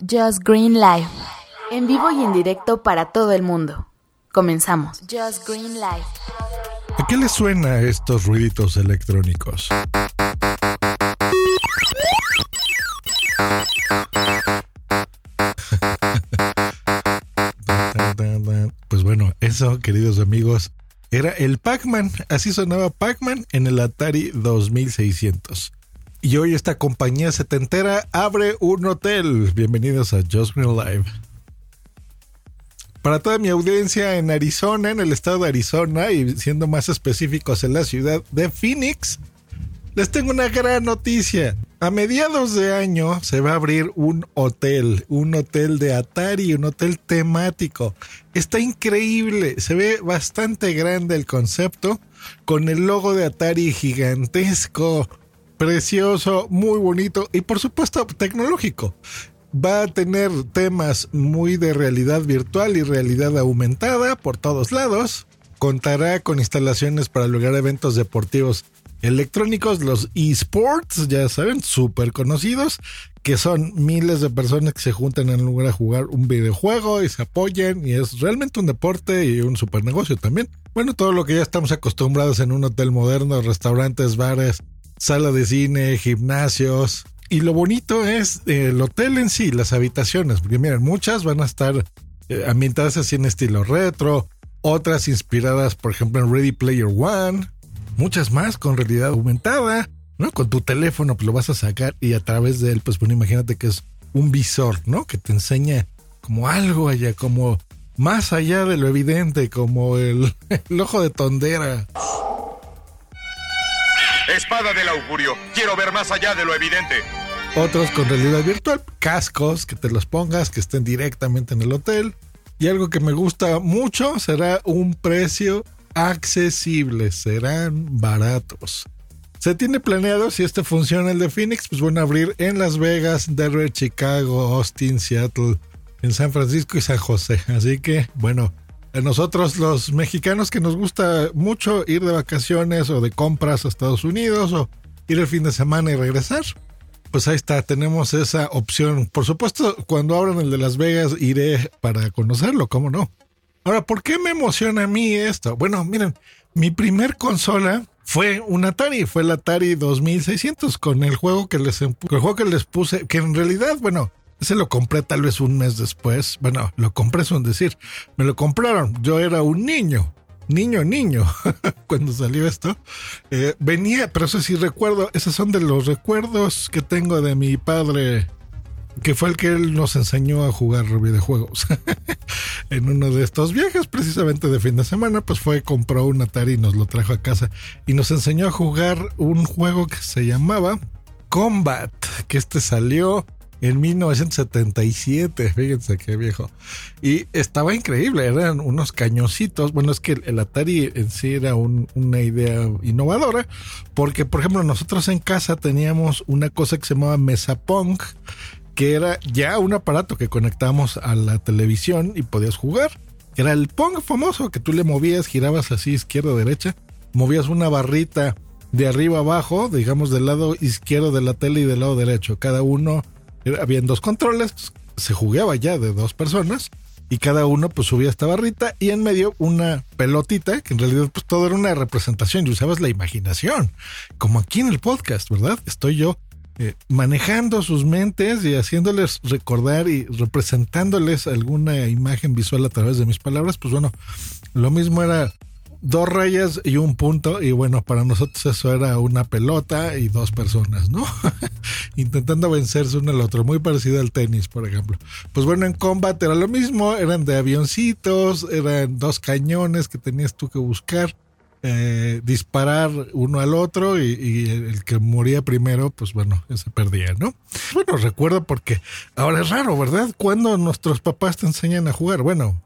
Just Green Live. En vivo y en directo para todo el mundo. Comenzamos. Just Green Live. ¿A qué le suena estos ruiditos electrónicos? Pues bueno, eso, queridos amigos, era el Pac-Man. Así sonaba Pac-Man en el Atari 2600. Y hoy esta compañía setentera abre un hotel. Bienvenidos a Just Green Live. Para toda mi audiencia en Arizona, en el estado de Arizona y siendo más específicos en la ciudad de Phoenix, les tengo una gran noticia. A mediados de año se va a abrir un hotel, un hotel de Atari, un hotel temático. Está increíble, se ve bastante grande el concepto, con el logo de Atari gigantesco, precioso, muy bonito y por supuesto tecnológico. Va a tener temas muy de realidad virtual y realidad aumentada por todos lados. Contará con instalaciones para lograr eventos deportivos electrónicos, los esports, ya saben, súper conocidos, que son miles de personas que se juntan en lugar a jugar un videojuego y se apoyan y es realmente un deporte y un super negocio también. Bueno, todo lo que ya estamos acostumbrados en un hotel moderno, restaurantes, bares, sala de cine, gimnasios. Y lo bonito es el hotel en sí, las habitaciones, porque miren, muchas van a estar eh, ambientadas así en estilo retro, otras inspiradas, por ejemplo, en Ready Player One, muchas más con realidad aumentada, ¿no? Con tu teléfono pues lo vas a sacar y a través de él, pues bueno, imagínate que es un visor, ¿no? Que te enseña como algo allá, como más allá de lo evidente, como el, el ojo de tondera. Espada del augurio. Quiero ver más allá de lo evidente. Otros con realidad virtual, cascos que te los pongas, que estén directamente en el hotel. Y algo que me gusta mucho será un precio accesible, serán baratos. Se tiene planeado, si este funciona el de Phoenix, pues van a abrir en Las Vegas, Denver, Chicago, Austin, Seattle, en San Francisco y San José. Así que, bueno, a nosotros los mexicanos que nos gusta mucho ir de vacaciones o de compras a Estados Unidos o ir el fin de semana y regresar. Pues ahí está, tenemos esa opción. Por supuesto, cuando abran el de Las Vegas iré para conocerlo, ¿cómo no? Ahora, ¿por qué me emociona a mí esto? Bueno, miren, mi primer consola fue un Atari, fue el Atari 2600 con el juego que les el juego que les puse, que en realidad, bueno, ese lo compré tal vez un mes después. Bueno, lo compré, es un decir. Me lo compraron. Yo era un niño. Niño, niño, cuando salió esto. Eh, venía, pero eso sí recuerdo, esos son de los recuerdos que tengo de mi padre, que fue el que él nos enseñó a jugar videojuegos. en uno de estos viajes, precisamente de fin de semana, pues fue, compró un Atari y nos lo trajo a casa. Y nos enseñó a jugar un juego que se llamaba Combat, que este salió en 1977, fíjense qué viejo. Y estaba increíble, eran unos cañoncitos. Bueno, es que el Atari en sí era una idea innovadora, porque por ejemplo nosotros en casa teníamos una cosa que se llamaba Mesa Punk, que era ya un aparato que conectamos a la televisión y podías jugar. Era el Pong famoso que tú le movías, girabas así izquierda derecha, movías una barrita de arriba abajo, digamos del lado izquierdo de la tele y del lado derecho. Cada uno habían dos controles, se jugaba ya de dos personas y cada uno pues subía esta barrita y en medio una pelotita que en realidad pues todo era una representación y usabas la imaginación, como aquí en el podcast, ¿verdad? Estoy yo eh, manejando sus mentes y haciéndoles recordar y representándoles alguna imagen visual a través de mis palabras, pues bueno, lo mismo era dos rayas y un punto. Y bueno, para nosotros eso era una pelota y dos personas, ¿no? Intentando vencerse uno al otro, muy parecido al tenis, por ejemplo. Pues bueno, en combate era lo mismo, eran de avioncitos, eran dos cañones que tenías tú que buscar. eh, disparar uno al otro y, y el que moría primero, pues bueno, se perdía, ¿no? Bueno, recuerdo porque ahora es raro, ¿verdad? Cuando nuestros papás te enseñan a jugar, bueno,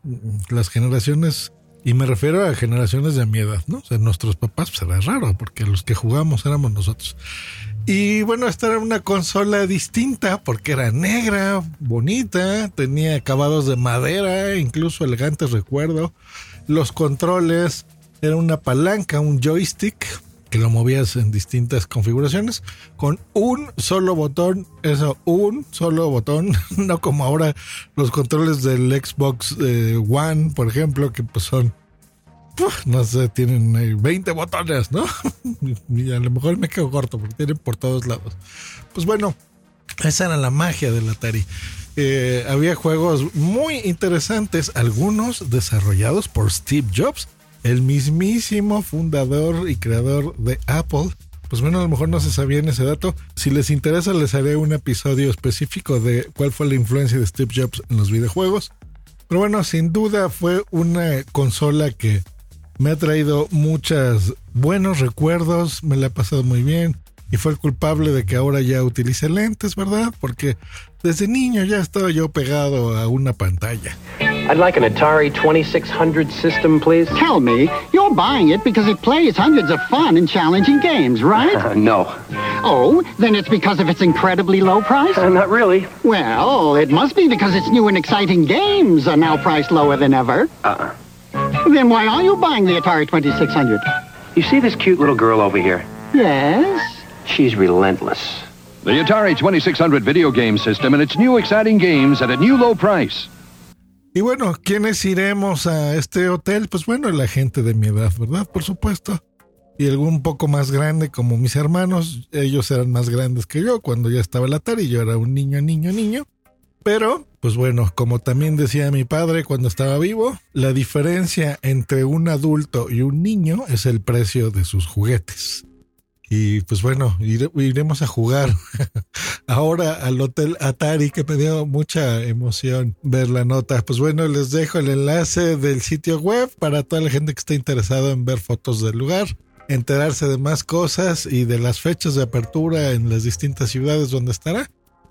las generaciones y me refiero a generaciones de mi edad, ¿no? O nuestros papás, pues era raro, porque los que jugamos éramos nosotros. Y bueno, esta era una consola distinta, porque era negra, bonita, tenía acabados de madera, incluso elegantes, recuerdo. Los controles, era una palanca, un joystick, que lo movías en distintas configuraciones, con un solo botón, eso, un solo botón, no como ahora los controles del Xbox eh, One, por ejemplo, que pues son, no sé, tienen eh, 20 botones, ¿no? y a lo mejor me quedo corto porque tienen por todos lados. Pues bueno, esa era la magia del Atari. Eh, había juegos muy interesantes, algunos desarrollados por Steve Jobs, el mismísimo fundador y creador de Apple. Pues bueno, a lo mejor no se sabía en ese dato. Si les interesa, les haré un episodio específico de cuál fue la influencia de Steve Jobs en los videojuegos. Pero bueno, sin duda fue una consola que me ha traído muchos buenos recuerdos, me la he pasado muy bien y fue el culpable de que ahora ya utilice lentes, ¿verdad? Porque desde niño ya estaba yo pegado a una pantalla. I'd like an Atari 2600 system, please. Tell me, you're buying it because it plays hundreds of fun and challenging games, right? Uh, no, oh, then it's because of its incredibly low price? uh, not really. Well, it must be because its new and exciting games are now priced lower than ever. Uh-uh. Then why are you buying the Atari 2600? You see this cute little girl over here? Yes? She's relentless. The Atari 2600 video game system and its new exciting games at a new low price. Y bueno, ¿quiénes iremos a este hotel? Pues bueno, la gente de mi edad, ¿verdad? Por supuesto. Y algún poco más grande como mis hermanos. Ellos eran más grandes que yo cuando ya estaba el Atari. Yo era un niño, niño, niño. Pero, pues bueno, como también decía mi padre cuando estaba vivo, la diferencia entre un adulto y un niño es el precio de sus juguetes. Y pues bueno, ire- iremos a jugar ahora al Hotel Atari, que me dio mucha emoción ver la nota. Pues bueno, les dejo el enlace del sitio web para toda la gente que esté interesada en ver fotos del lugar, enterarse de más cosas y de las fechas de apertura en las distintas ciudades donde estará.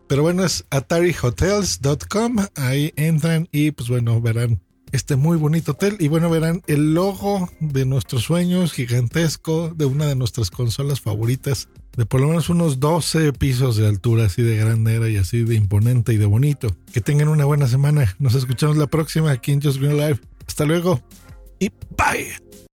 Pero bueno, es atarihotels.com. Ahí entran y pues bueno, verán este muy bonito hotel. Y bueno, verán el logo de nuestros sueños gigantesco de una de nuestras consolas favoritas. De por lo menos unos 12 pisos de altura, así de grande era y así de imponente y de bonito. Que tengan una buena semana. Nos escuchamos la próxima aquí en Just Green Live. Hasta luego y bye.